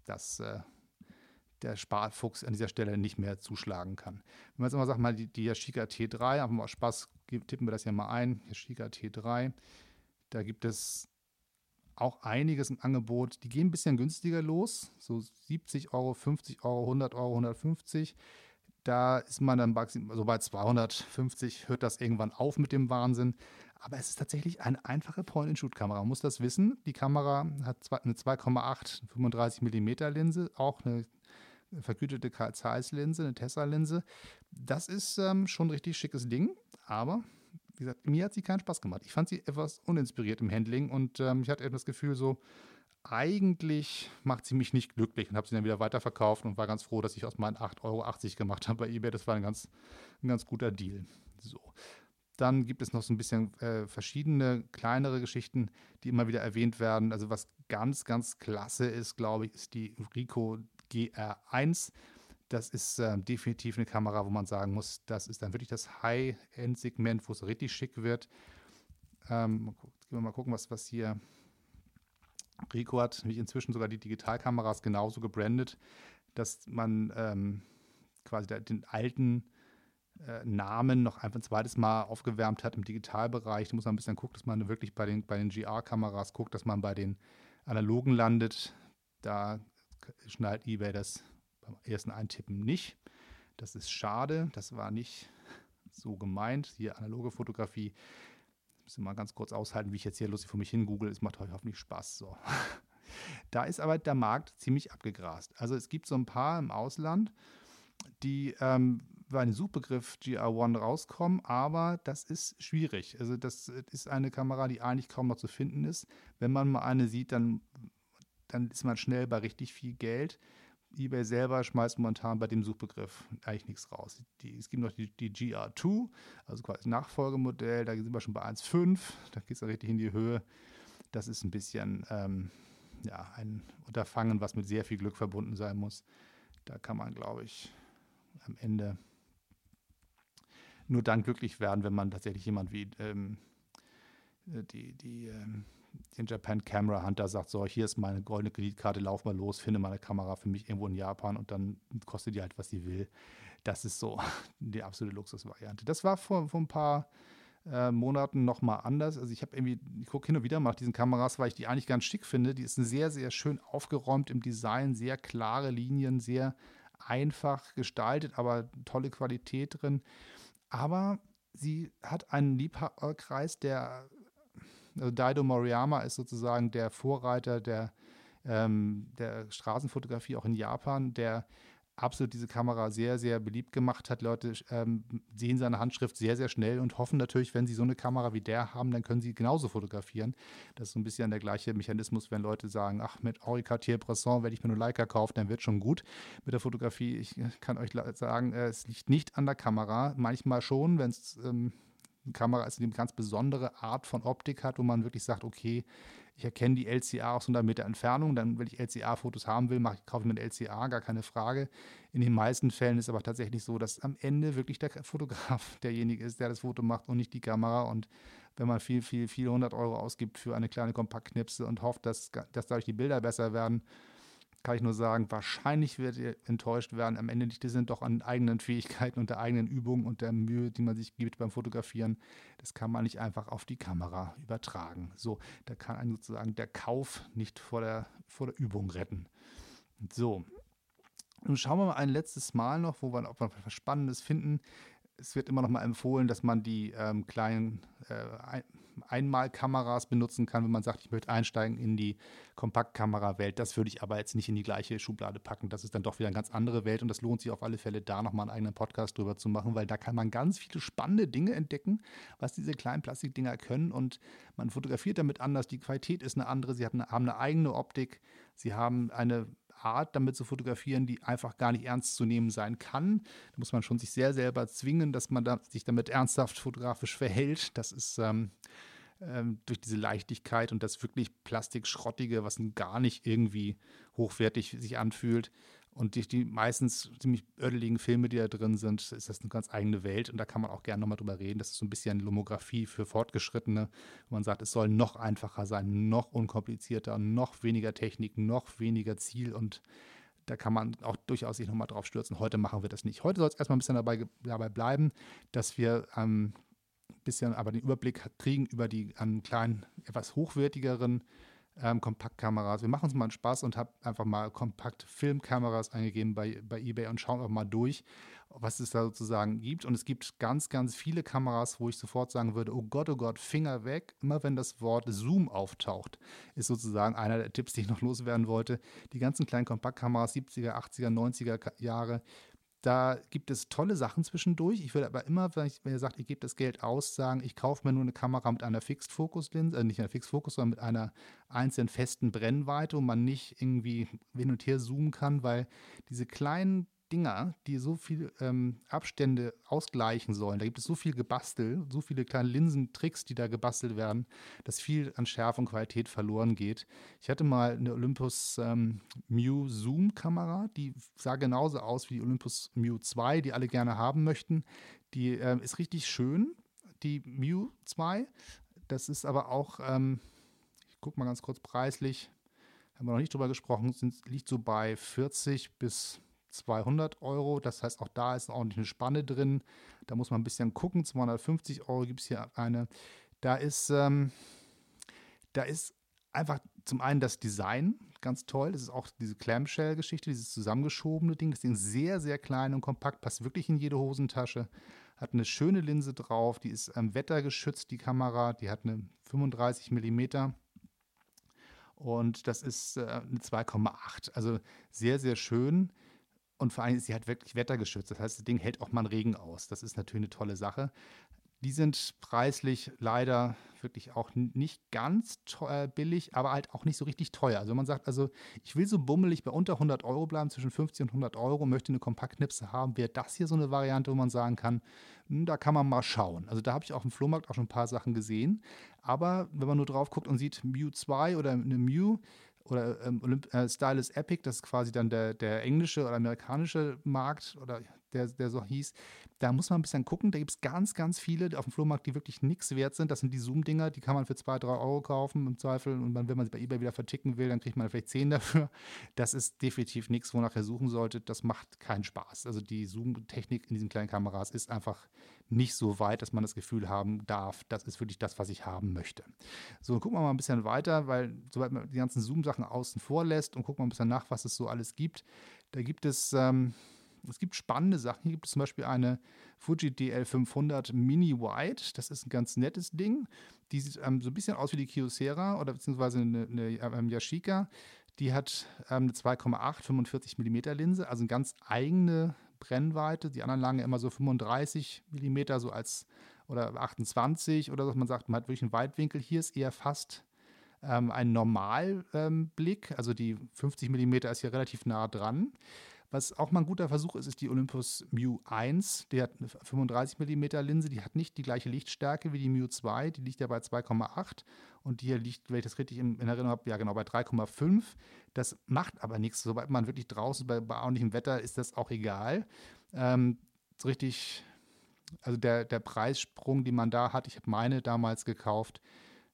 dass äh, der Sparfuchs an dieser Stelle nicht mehr zuschlagen kann. Wenn man jetzt immer sagt, mal die, die Yashica T3, haben wir Spaß, tippen wir das ja mal ein, Yashica T3, da gibt es auch einiges im Angebot. Die gehen ein bisschen günstiger los, so 70 Euro, 50 Euro, 100 Euro, 150. Da ist man dann so bei 250, hört das irgendwann auf mit dem Wahnsinn. Aber es ist tatsächlich eine einfache Point-and-Shoot-Kamera. Man muss das wissen. Die Kamera hat eine 2,8 35 mm Linse, auch eine vergütete Carl Zeiss Linse, eine Tessa-Linse. Das ist ähm, schon ein richtig schickes Ding, aber wie gesagt, mir hat sie keinen Spaß gemacht. Ich fand sie etwas uninspiriert im Handling und ähm, ich hatte eben das Gefühl so, eigentlich macht sie mich nicht glücklich und habe sie dann wieder weiterverkauft und war ganz froh, dass ich aus meinen 8,80 Euro gemacht habe bei eBay. Das war ein ganz, ein ganz guter Deal. So. Dann gibt es noch so ein bisschen äh, verschiedene kleinere Geschichten, die immer wieder erwähnt werden. Also was ganz, ganz klasse ist, glaube ich, ist die Rico GR1. Das ist äh, definitiv eine Kamera, wo man sagen muss, das ist dann wirklich das High-End-Segment, wo es richtig schick wird. Ähm, gehen wir mal gucken, was, was hier Rico hat nämlich inzwischen sogar die Digitalkameras genauso gebrandet, dass man ähm, quasi den alten äh, Namen noch einfach ein zweites Mal aufgewärmt hat im Digitalbereich. Da muss man ein bisschen gucken, dass man wirklich bei den, bei den GR-Kameras guckt, dass man bei den analogen landet. Da schnallt eBay das beim ersten Eintippen nicht. Das ist schade. Das war nicht so gemeint. Hier analoge Fotografie Müssen wir mal ganz kurz aushalten, wie ich jetzt hier lustig vor mich hin google. Es macht euch hoffentlich Spaß. So. Da ist aber der Markt ziemlich abgegrast. Also es gibt so ein paar im Ausland, die ähm, bei dem Suchbegriff GR1 rauskommen, aber das ist schwierig. Also das ist eine Kamera, die eigentlich kaum noch zu finden ist. Wenn man mal eine sieht, dann, dann ist man schnell bei richtig viel Geld eBay selber schmeißt momentan bei dem Suchbegriff eigentlich nichts raus. Die, es gibt noch die, die GR2, also quasi Nachfolgemodell, da sind wir schon bei 1,5, da geht es richtig in die Höhe. Das ist ein bisschen ähm, ja, ein Unterfangen, was mit sehr viel Glück verbunden sein muss. Da kann man, glaube ich, am Ende nur dann glücklich werden, wenn man tatsächlich jemand wie ähm, die, die ähm, den Japan Camera Hunter sagt, so, hier ist meine goldene Kreditkarte, lauf mal los, finde meine Kamera für mich irgendwo in Japan und dann kostet die halt, was sie will. Das ist so die absolute Luxusvariante. Das war vor, vor ein paar äh, Monaten nochmal anders. Also ich habe irgendwie, ich gucke hin und wieder mal diesen Kameras, weil ich die eigentlich ganz schick finde. Die ist sehr, sehr schön aufgeräumt im Design, sehr klare Linien, sehr einfach gestaltet, aber tolle Qualität drin. Aber sie hat einen Liebhaberkreis, der also Daido Moriyama ist sozusagen der Vorreiter der, ähm, der Straßenfotografie auch in Japan, der absolut diese Kamera sehr, sehr beliebt gemacht hat. Leute ähm, sehen seine Handschrift sehr, sehr schnell und hoffen natürlich, wenn sie so eine Kamera wie der haben, dann können sie genauso fotografieren. Das ist so ein bisschen der gleiche Mechanismus, wenn Leute sagen, ach, mit Henri Cartier-Bresson, wenn ich mir nur Leica kaufe, dann wird schon gut mit der Fotografie. Ich kann euch sagen, äh, es liegt nicht an der Kamera. Manchmal schon, wenn es ähm, Kamera ist, die eine ganz besondere Art von Optik hat, wo man wirklich sagt, okay, ich erkenne die LCA aus 100 Meter Entfernung, dann, wenn ich LCA-Fotos haben will, mache kaufe ich mir ein LCA, gar keine Frage. In den meisten Fällen ist aber tatsächlich so, dass am Ende wirklich der Fotograf derjenige ist, der das Foto macht und nicht die Kamera. Und wenn man viel, viel, viel 100 Euro ausgibt für eine kleine Kompaktknipse und hofft, dass, dass dadurch die Bilder besser werden, kann ich nur sagen, wahrscheinlich wird ihr enttäuscht werden. Am Ende liegt es doch an eigenen Fähigkeiten und der eigenen Übung und der Mühe, die man sich gibt beim Fotografieren. Das kann man nicht einfach auf die Kamera übertragen. So, da kann einen sozusagen der Kauf nicht vor der, vor der Übung retten. So, nun schauen wir mal ein letztes Mal noch, wo wir, ob wir was Spannendes finden. Es wird immer noch mal empfohlen, dass man die ähm, kleinen äh, Einmalkameras benutzen kann, wenn man sagt, ich möchte einsteigen in die Kompaktkamera-Welt. Das würde ich aber jetzt nicht in die gleiche Schublade packen. Das ist dann doch wieder eine ganz andere Welt und das lohnt sich auf alle Fälle, da nochmal einen eigenen Podcast drüber zu machen, weil da kann man ganz viele spannende Dinge entdecken, was diese kleinen Plastikdinger können und man fotografiert damit anders. Die Qualität ist eine andere. Sie eine, haben eine eigene Optik. Sie haben eine Art, damit zu fotografieren, die einfach gar nicht ernst zu nehmen sein kann. Da muss man schon sich sehr selber zwingen, dass man da, sich damit ernsthaft fotografisch verhält. Das ist ähm, ähm, durch diese Leichtigkeit und das wirklich Plastikschrottige, was gar nicht irgendwie hochwertig sich anfühlt. Und durch die meistens ziemlich ödeligen Filme, die da drin sind, ist das eine ganz eigene Welt. Und da kann man auch gerne nochmal drüber reden. Das ist so ein bisschen Lomographie für Fortgeschrittene. Man sagt, es soll noch einfacher sein, noch unkomplizierter, noch weniger Technik, noch weniger Ziel. Und da kann man auch durchaus sich nochmal drauf stürzen. Heute machen wir das nicht. Heute soll es erstmal ein bisschen dabei, dabei bleiben, dass wir ähm, ein bisschen aber den Überblick kriegen über die an kleinen, etwas hochwertigeren ähm, Kompaktkameras. Wir machen uns mal einen Spaß und habe einfach mal kompakt Filmkameras eingegeben bei, bei eBay und schauen einfach mal durch, was es da sozusagen gibt. Und es gibt ganz, ganz viele Kameras, wo ich sofort sagen würde, oh Gott, oh Gott, Finger weg. Immer wenn das Wort Zoom auftaucht, ist sozusagen einer der Tipps, die ich noch loswerden wollte. Die ganzen kleinen Kompaktkameras, 70er, 80er, 90er Jahre, da gibt es tolle Sachen zwischendurch. Ich würde aber immer, wenn, ich, wenn ihr sagt, ihr gebt das Geld aus, sagen, ich kaufe mir nur eine Kamera mit einer Fixed-Focus-Linse, äh, nicht einer Fixed-Focus, sondern mit einer einzelnen festen Brennweite, wo man nicht irgendwie hin und her zoomen kann, weil diese kleinen Dinger, die so viele ähm, Abstände ausgleichen sollen. Da gibt es so viel Gebastel, so viele kleine Linsentricks, die da gebastelt werden, dass viel an Schärfe und Qualität verloren geht. Ich hatte mal eine Olympus ähm, Mew Zoom Kamera, die sah genauso aus wie die Olympus Mew 2, die alle gerne haben möchten. Die äh, ist richtig schön, die Mew 2. Das ist aber auch, ähm, ich gucke mal ganz kurz preislich, haben wir noch nicht drüber gesprochen, sind, liegt so bei 40 bis 200 Euro. Das heißt, auch da ist eine Spanne drin. Da muss man ein bisschen gucken. 250 Euro gibt es hier eine. Da ist, ähm, da ist einfach zum einen das Design ganz toll. Das ist auch diese Clamshell-Geschichte, dieses zusammengeschobene Ding. Das Ding ist sehr, sehr klein und kompakt, passt wirklich in jede Hosentasche. Hat eine schöne Linse drauf. Die ist ähm, wettergeschützt, die Kamera. Die hat eine 35 Millimeter. Und das ist äh, eine 2,8. Also sehr, sehr schön. Und vor allem ist sie halt wirklich wettergeschützt. Das heißt, das Ding hält auch mal einen Regen aus. Das ist natürlich eine tolle Sache. Die sind preislich leider wirklich auch nicht ganz äh, billig, aber halt auch nicht so richtig teuer. Also man sagt, also ich will so bummelig bei unter 100 Euro bleiben, zwischen 50 und 100 Euro, möchte eine Kompaktknipse haben, wäre das hier so eine Variante, wo man sagen kann, hm, da kann man mal schauen. Also da habe ich auf dem Flohmarkt auch schon ein paar Sachen gesehen. Aber wenn man nur drauf guckt und sieht Mew 2 oder eine Mew, oder ähm, Olymp äh, Stylus Epic, das ist quasi dann der, der englische oder amerikanische Markt oder der, der so hieß. Da muss man ein bisschen gucken. Da gibt es ganz, ganz viele auf dem Flohmarkt, die wirklich nichts wert sind. Das sind die Zoom-Dinger, die kann man für 2, 3 Euro kaufen im Zweifel. Und wenn man sie bei eBay wieder verticken will, dann kriegt man vielleicht 10 dafür. Das ist definitiv nichts, wonach ihr suchen solltet. Das macht keinen Spaß. Also die Zoom-Technik in diesen kleinen Kameras ist einfach nicht so weit, dass man das Gefühl haben darf, das ist wirklich das, was ich haben möchte. So, gucken wir mal ein bisschen weiter, weil sobald man die ganzen Zoom-Sachen außen vor lässt und gucken wir ein bisschen nach, was es so alles gibt. Da gibt es ähm, es gibt spannende Sachen. Hier gibt es zum Beispiel eine Fuji DL500 Mini White. Das ist ein ganz nettes Ding. Die sieht ähm, so ein bisschen aus wie die Kyocera oder beziehungsweise eine, eine ähm, Yashica. Die hat ähm, eine 2,8 45 mm Linse, also eine ganz eigene Brennweite. Die anderen lagen immer so 35 mm, so als oder 28 oder so. Man sagt, man hat wirklich einen Weitwinkel. Hier ist eher fast ähm, ein Normalblick. Ähm, also die 50 mm ist hier relativ nah dran. Was auch mal ein guter Versuch ist, ist die Olympus Mu 1. Die hat eine 35 mm Linse, die hat nicht die gleiche Lichtstärke wie die Mu 2, die liegt ja bei 2,8 und die hier liegt, wenn ich das richtig in, Erinnerung habe, ja genau bei 3,5. Das macht aber nichts. Sobald man wirklich draußen bei, bei ordentlichem Wetter ist das auch egal. Ähm, so richtig, also der, der Preissprung, den man da hat, ich habe meine damals gekauft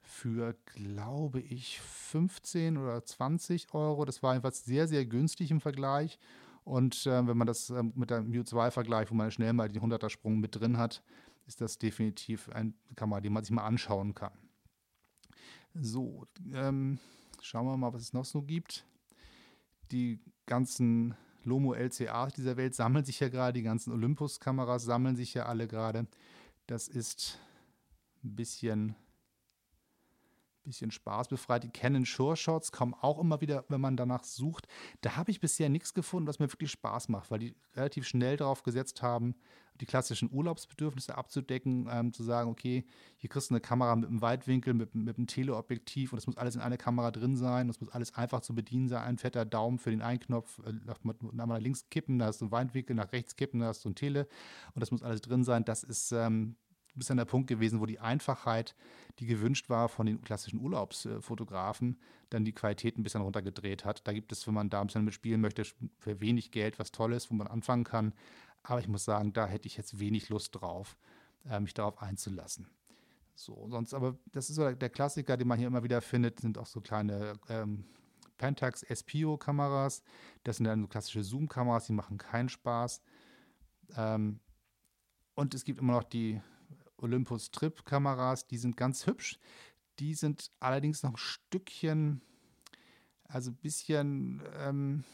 für, glaube ich, 15 oder 20 Euro. Das war jedenfalls sehr, sehr günstig im Vergleich. Und äh, wenn man das äh, mit der Mu 2 vergleicht, wo man schnell mal den 100er Sprung mit drin hat, ist das definitiv eine Kamera, die man sich mal anschauen kann. So, ähm, schauen wir mal, was es noch so gibt. Die ganzen Lomo LCAs dieser Welt sammeln sich ja gerade, die ganzen Olympus-Kameras sammeln sich ja alle gerade. Das ist ein bisschen bisschen spaßbefreit. Die Canon Sure Shots kommen auch immer wieder, wenn man danach sucht. Da habe ich bisher nichts gefunden, was mir wirklich Spaß macht, weil die relativ schnell darauf gesetzt haben, die klassischen Urlaubsbedürfnisse abzudecken, ähm, zu sagen, okay, hier kriegst du eine Kamera mit einem Weitwinkel, mit, mit einem Teleobjektiv und es muss alles in einer Kamera drin sein, es muss alles einfach zu bedienen sein, ein fetter Daumen für den Einknopf, äh, nach, nach links kippen, da hast du einen Weitwinkel, nach rechts kippen, da hast du ein Tele und das muss alles drin sein. Das ist ähm, bis an der Punkt gewesen, wo die Einfachheit, die gewünscht war von den klassischen Urlaubsfotografen, dann die Qualität ein bisschen runtergedreht hat. Da gibt es, wenn man da ein bisschen mitspielen möchte, für wenig Geld was Tolles, wo man anfangen kann. Aber ich muss sagen, da hätte ich jetzt wenig Lust drauf, äh, mich darauf einzulassen. So, sonst aber, das ist so der Klassiker, den man hier immer wieder findet, sind auch so kleine ähm, Pentax SPO-Kameras. Das sind dann so klassische Zoom-Kameras, die machen keinen Spaß. Ähm, und es gibt immer noch die Olympus Trip-Kameras, die sind ganz hübsch. Die sind allerdings noch ein Stückchen, also ein bisschen, ähm,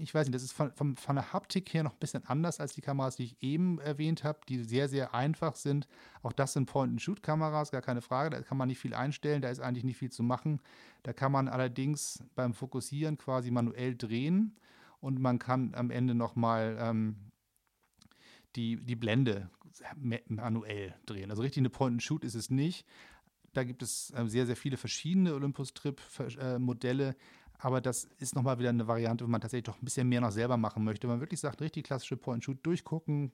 ich weiß nicht, das ist von, von, von, der Haptik her noch ein bisschen anders als die Kameras, die ich eben erwähnt habe, die sehr, sehr einfach sind. Auch das sind Point-and-Shoot-Kameras, gar keine Frage. Da kann man nicht viel einstellen, da ist eigentlich nicht viel zu machen. Da kann man allerdings beim Fokussieren quasi manuell drehen und man kann am Ende nochmal ähm, die, die Blende manuell drehen. Also richtig eine Point-and-Shoot ist es nicht. Da gibt es äh, sehr, sehr viele verschiedene Olympus-Trip-Modelle. Äh, aber das ist nochmal wieder eine Variante, wo man tatsächlich doch ein bisschen mehr noch selber machen möchte. Wenn man wirklich sagt, richtig klassische Point-and-Shoot durchgucken,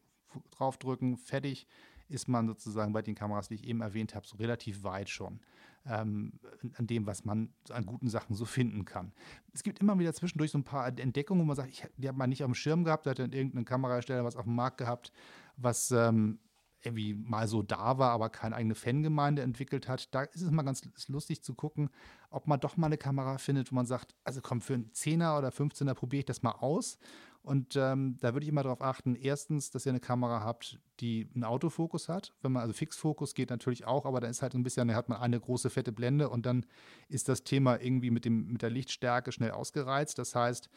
draufdrücken, fertig, ist man sozusagen bei den Kameras, die ich eben erwähnt habe, so relativ weit schon ähm, an dem, was man an guten Sachen so finden kann. Es gibt immer wieder zwischendurch so ein paar Entdeckungen, wo man sagt, ich, die hat man nicht auf dem Schirm gehabt, da hat dann irgendein Kamerahersteller was auf dem Markt gehabt, was ähm, irgendwie mal so da war, aber keine eigene Fangemeinde entwickelt hat. Da ist es mal ganz lustig zu gucken, ob man doch mal eine Kamera findet, wo man sagt, also komm, für einen 10er oder 15er probiere ich das mal aus. Und ähm, da würde ich immer darauf achten, erstens, dass ihr eine Kamera habt, die einen Autofokus hat. Wenn man, also Fixfokus geht natürlich auch, aber dann ist halt ein bisschen, dann hat man eine große fette Blende und dann ist das Thema irgendwie mit, dem, mit der Lichtstärke schnell ausgereizt. Das heißt,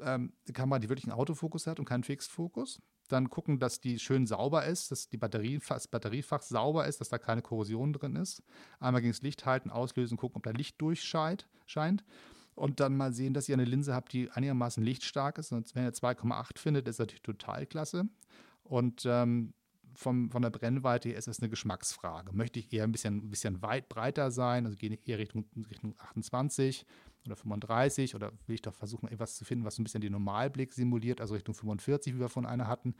ähm, eine Kamera, die wirklich einen Autofokus hat und keinen Fixfokus dann gucken, dass die schön sauber ist, dass die Batterie, das Batteriefach sauber ist, dass da keine Korrosion drin ist. Einmal gegen das Licht halten, auslösen, gucken, ob da Licht durchscheint. Scheint. Und dann mal sehen, dass ihr eine Linse habt, die einigermaßen lichtstark ist. Und wenn ihr 2,8 findet, ist das natürlich total klasse. Und ähm, vom, von der Brennweite her ist es eine Geschmacksfrage. Möchte ich eher ein bisschen, ein bisschen weit breiter sein, also gehe ich eher Richtung, Richtung 28 oder 35 oder will ich doch versuchen, etwas zu finden, was so ein bisschen den Normalblick simuliert, also Richtung 45, wie wir von einer hatten.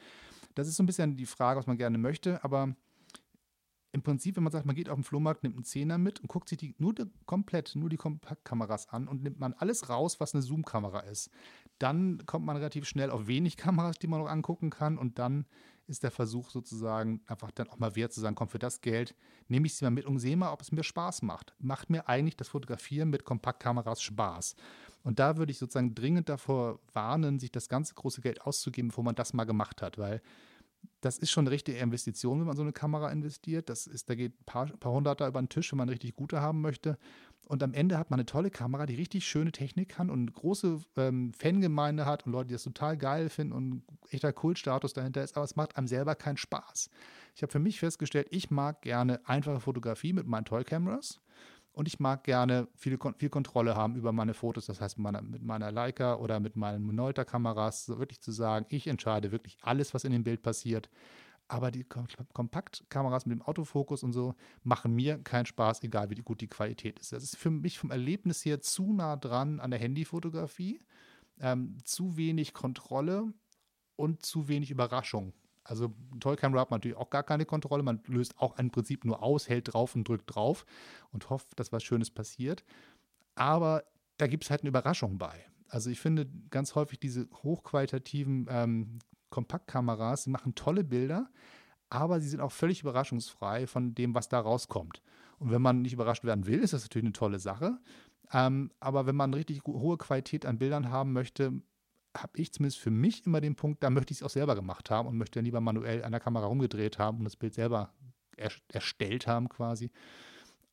Das ist so ein bisschen die Frage, was man gerne möchte, aber im Prinzip, wenn man sagt, man geht auf den Flohmarkt, nimmt einen Zehner mit und guckt sich die nur die, komplett, nur die Kompaktkameras an und nimmt man alles raus, was eine Zoom-Kamera ist, dann kommt man relativ schnell auf wenig Kameras, die man noch angucken kann und dann ist der Versuch sozusagen einfach dann auch mal wert zu sagen, komm, für das Geld nehme ich sie mal mit und sehe mal, ob es mir Spaß macht. Macht mir eigentlich das Fotografieren mit Kompaktkameras Spaß? Und da würde ich sozusagen dringend davor warnen, sich das ganze große Geld auszugeben, bevor man das mal gemacht hat, weil das ist schon eine richtige Investition, wenn man so eine Kamera investiert. Das ist, da geht ein paar, paar Hunderter über den Tisch, wenn man eine richtig gute haben möchte. Und am Ende hat man eine tolle Kamera, die richtig schöne Technik kann und eine große ähm, Fangemeinde hat und Leute, die das total geil finden und echter Kultstatus dahinter ist, aber es macht einem selber keinen Spaß. Ich habe für mich festgestellt, ich mag gerne einfache Fotografie mit meinen Toy Cameras und ich mag gerne viel, viel Kontrolle haben über meine Fotos, das heißt mit meiner, mit meiner Leica oder mit meinen Minolta-Kameras, so wirklich zu sagen, ich entscheide wirklich alles, was in dem Bild passiert. Aber die Kompaktkameras mit dem Autofokus und so machen mir keinen Spaß, egal wie gut die Qualität ist. Das ist für mich vom Erlebnis her zu nah dran an der Handyfotografie, ähm, zu wenig Kontrolle und zu wenig Überraschung. Also Toy Camera hat man natürlich auch gar keine Kontrolle. Man löst auch im Prinzip nur aus, hält drauf und drückt drauf und hofft, dass was Schönes passiert. Aber da gibt es halt eine Überraschung bei. Also ich finde ganz häufig diese hochqualitativen ähm, Kompaktkameras, die machen tolle Bilder, aber sie sind auch völlig überraschungsfrei von dem, was da rauskommt. Und wenn man nicht überrascht werden will, ist das natürlich eine tolle Sache. Ähm, aber wenn man richtig hohe Qualität an Bildern haben möchte, habe ich zumindest für mich immer den Punkt, da möchte ich es auch selber gemacht haben und möchte dann lieber manuell an der Kamera rumgedreht haben und das Bild selber er erstellt haben quasi.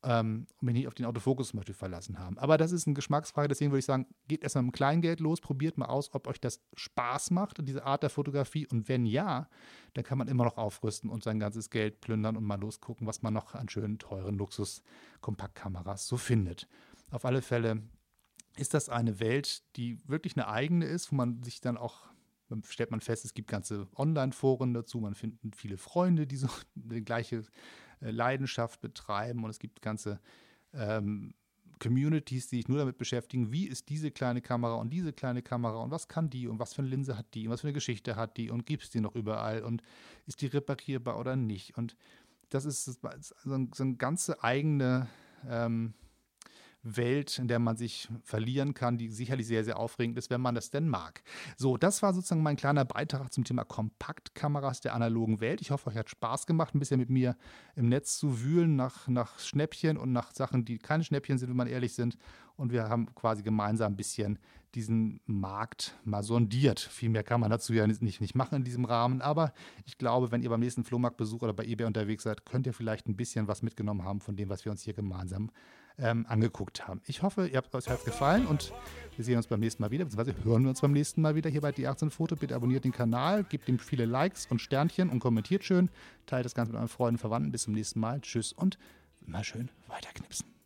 ähm, und mich nicht auf den Autofokus zum Beispiel verlassen haben. Aber das ist eine Geschmacksfrage, deswegen würde ich sagen, geht erstmal mit dem Kleingeld los, probiert mal aus, ob euch das Spaß macht, diese Art der Fotografie. Und wenn ja, dann kann man immer noch aufrüsten und sein ganzes Geld plündern und mal losgucken, was man noch an schönen, teuren Luxus-Kompaktkameras so findet. Auf alle Fälle ist das eine Welt, die wirklich eine eigene ist, wo man sich dann auch stellt man fest, es gibt ganze Online-Foren dazu, man findet viele Freunde, die so die gleiche äh, Leidenschaft betreiben und es gibt ganze ähm, Communities, die sich nur damit beschäftigen, wie ist diese kleine Kamera und diese kleine Kamera und was kann die und was für eine Linse hat die und was für eine Geschichte hat die und gibt es die noch überall und ist die reparierbar oder nicht. Und das ist so, ein, so eine ganze eigene ähm, Welt, in der man sich verlieren kann, die sicherlich sehr, sehr aufregend ist, wenn man das denn mag. So, das war sozusagen mein kleiner Beitrag zum Thema Kompaktkameras der analogen Welt. Ich hoffe, euch hat Spaß gemacht, ein bisschen mit mir im Netz zu wühlen nach, nach Schnäppchen und nach Sachen, die keine Schnäppchen sind, wenn man ehrlich sind. Und wir haben quasi gemeinsam ein bisschen diesen Markt mal sondiert. Viel mehr kann man dazu ja nicht, nicht machen in diesem Rahmen. Aber ich glaube, wenn ihr beim nächsten Flohmarktbesuch oder bei eBay unterwegs seid, könnt ihr vielleicht ein bisschen was mitgenommen haben von dem, was wir uns hier gemeinsam ähm, angeguckt haben. Ich hoffe, ihr habt euch hat gefallen und wir sehen uns beim nächsten Mal wieder, beziehungsweise hören wir uns beim nächsten Mal wieder hier bei D18 Foto. Bitte abonniert den Kanal, gebt ihm viele Likes und Sternchen und kommentiert schön. Teilt das Ganze mit euren Freunden, Verwandten. Bis zum nächsten Mal. Tschüss und immer schön weiterknipsen.